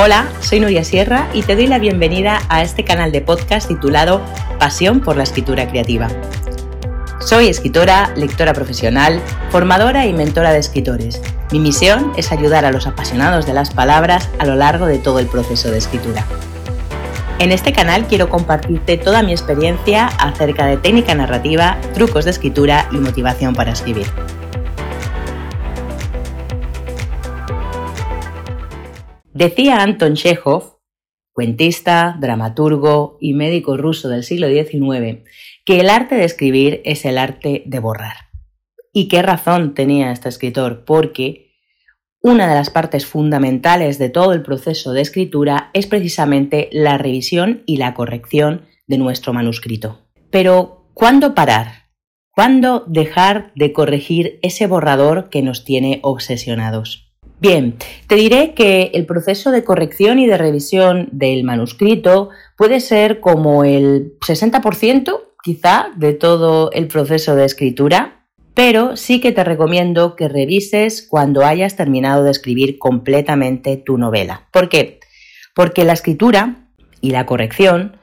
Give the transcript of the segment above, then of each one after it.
Hola, soy Nuria Sierra y te doy la bienvenida a este canal de podcast titulado Pasión por la Escritura Creativa. Soy escritora, lectora profesional, formadora y mentora de escritores. Mi misión es ayudar a los apasionados de las palabras a lo largo de todo el proceso de escritura. En este canal quiero compartirte toda mi experiencia acerca de técnica narrativa, trucos de escritura y motivación para escribir. Decía Anton Chekhov, cuentista, dramaturgo y médico ruso del siglo XIX, que el arte de escribir es el arte de borrar. ¿Y qué razón tenía este escritor? Porque una de las partes fundamentales de todo el proceso de escritura es precisamente la revisión y la corrección de nuestro manuscrito. Pero, ¿cuándo parar? ¿Cuándo dejar de corregir ese borrador que nos tiene obsesionados? Bien, te diré que el proceso de corrección y de revisión del manuscrito puede ser como el 60% quizá de todo el proceso de escritura, pero sí que te recomiendo que revises cuando hayas terminado de escribir completamente tu novela. ¿Por qué? Porque la escritura y la corrección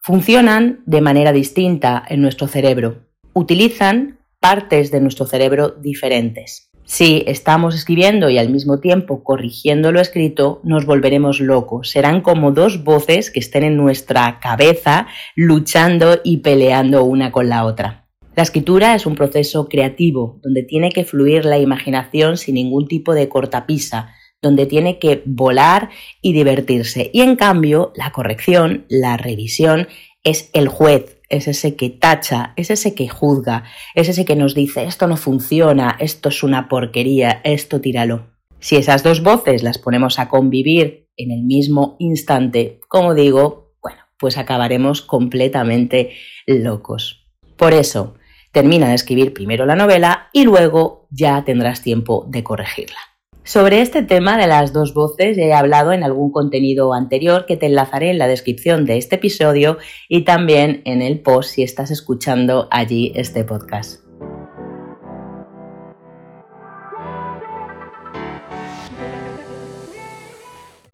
funcionan de manera distinta en nuestro cerebro. Utilizan partes de nuestro cerebro diferentes. Si estamos escribiendo y al mismo tiempo corrigiendo lo escrito, nos volveremos locos. Serán como dos voces que estén en nuestra cabeza luchando y peleando una con la otra. La escritura es un proceso creativo donde tiene que fluir la imaginación sin ningún tipo de cortapisa, donde tiene que volar y divertirse. Y en cambio, la corrección, la revisión, es el juez, es ese que tacha, es ese que juzga, es ese que nos dice esto no funciona, esto es una porquería, esto tíralo. Si esas dos voces las ponemos a convivir en el mismo instante, como digo, bueno, pues acabaremos completamente locos. Por eso, termina de escribir primero la novela y luego ya tendrás tiempo de corregirla. Sobre este tema de las dos voces he hablado en algún contenido anterior que te enlazaré en la descripción de este episodio y también en el post si estás escuchando allí este podcast.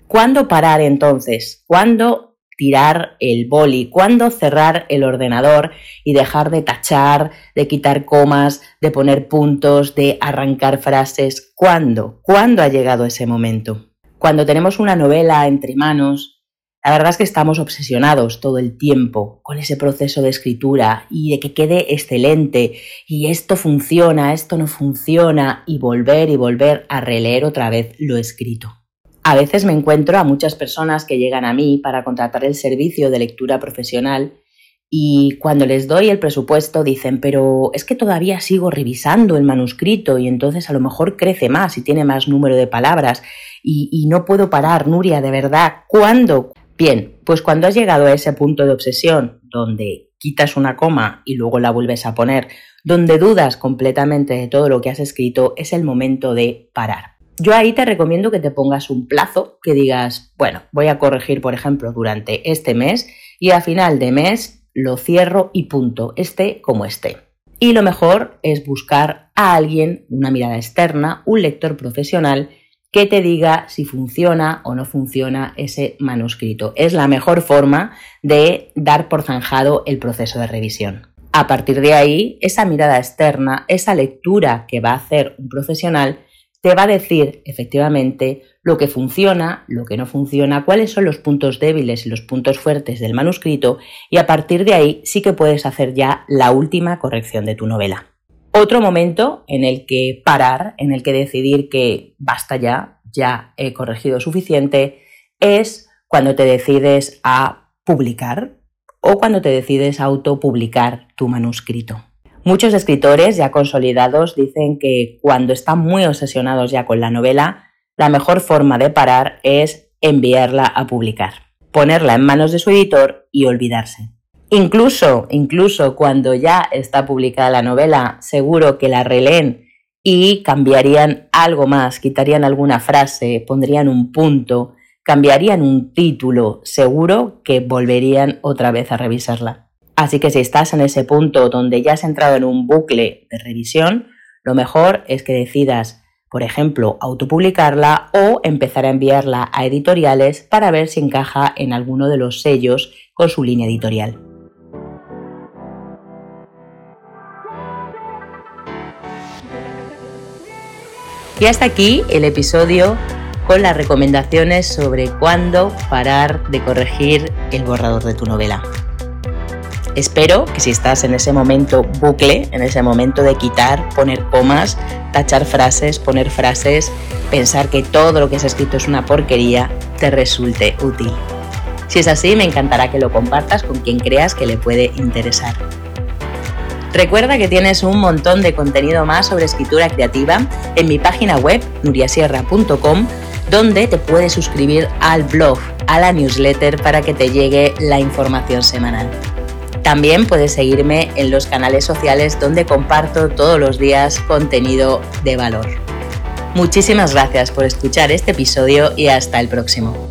¿Cuándo parar entonces? ¿Cuándo tirar el boli, cuándo cerrar el ordenador y dejar de tachar, de quitar comas, de poner puntos, de arrancar frases, ¿cuándo? ¿Cuándo ha llegado ese momento? Cuando tenemos una novela entre manos, la verdad es que estamos obsesionados todo el tiempo con ese proceso de escritura y de que quede excelente y esto funciona, esto no funciona y volver y volver a releer otra vez lo escrito. A veces me encuentro a muchas personas que llegan a mí para contratar el servicio de lectura profesional y cuando les doy el presupuesto dicen, pero es que todavía sigo revisando el manuscrito y entonces a lo mejor crece más y tiene más número de palabras y, no puedo parar, Nuria, de verdad, ¿cuándo? Bien, pues cuando has llegado a ese punto de obsesión donde quitas una coma y luego la vuelves a poner, donde dudas completamente de todo lo que has escrito, es el momento de parar. Yo ahí te recomiendo que te pongas un plazo, que digas, bueno, voy a corregir, por ejemplo, durante este mes y a final de mes lo cierro y punto, esté como esté. Y lo mejor es buscar a alguien, una mirada externa, un lector profesional, que te diga si funciona o no funciona ese manuscrito. Es la mejor forma de dar por zanjado el proceso de revisión. A partir de ahí, esa mirada externa, esa lectura que va a hacer un profesional, te va a decir efectivamente lo que funciona, lo que no funciona, cuáles son los puntos débiles y los puntos fuertes del manuscrito y a partir de ahí sí que puedes hacer ya la última corrección de tu novela. Otro momento en el que parar, en el que decidir que basta ya, ya he corregido suficiente, es cuando te decides a publicar o cuando te decides a autopublicar tu manuscrito. Muchos escritores ya consolidados dicen que cuando están muy obsesionados ya con la novela, la mejor forma de parar es enviarla a publicar, ponerla en manos de su editor y olvidarse. Incluso, incluso cuando ya está publicada la novela, seguro que la releen y cambiarían algo más, quitarían alguna frase, pondrían un punto, cambiarían un título, seguro que volverían otra vez a revisarla. Así que si estás en ese punto donde ya has entrado en un bucle de revisión, lo mejor es que decidas por ejemplo, autopublicarla o empezar a enviarla a editoriales para ver si encaja en alguno de los sellos con su línea editorial. Y hasta aquí el episodio con las recomendaciones sobre cuándo parar de corregir el borrador de tu novela. Espero que si estás en ese momento bucle, en ese momento de quitar, poner comas, tachar frases, poner frases, pensar que todo lo que has escrito es una porquería, te resulte útil. Si es así, me encantará que lo compartas con quien creas que le puede interesar. Recuerda que tienes un montón de contenido más sobre escritura creativa en mi página web nuriasierra.com donde te puedes suscribir al blog, a la newsletter para que te llegue la información semanal. También puedes seguirme en los canales sociales donde comparto todos los días contenido de valor. Muchísimas gracias por escuchar este episodio y hasta el próximo.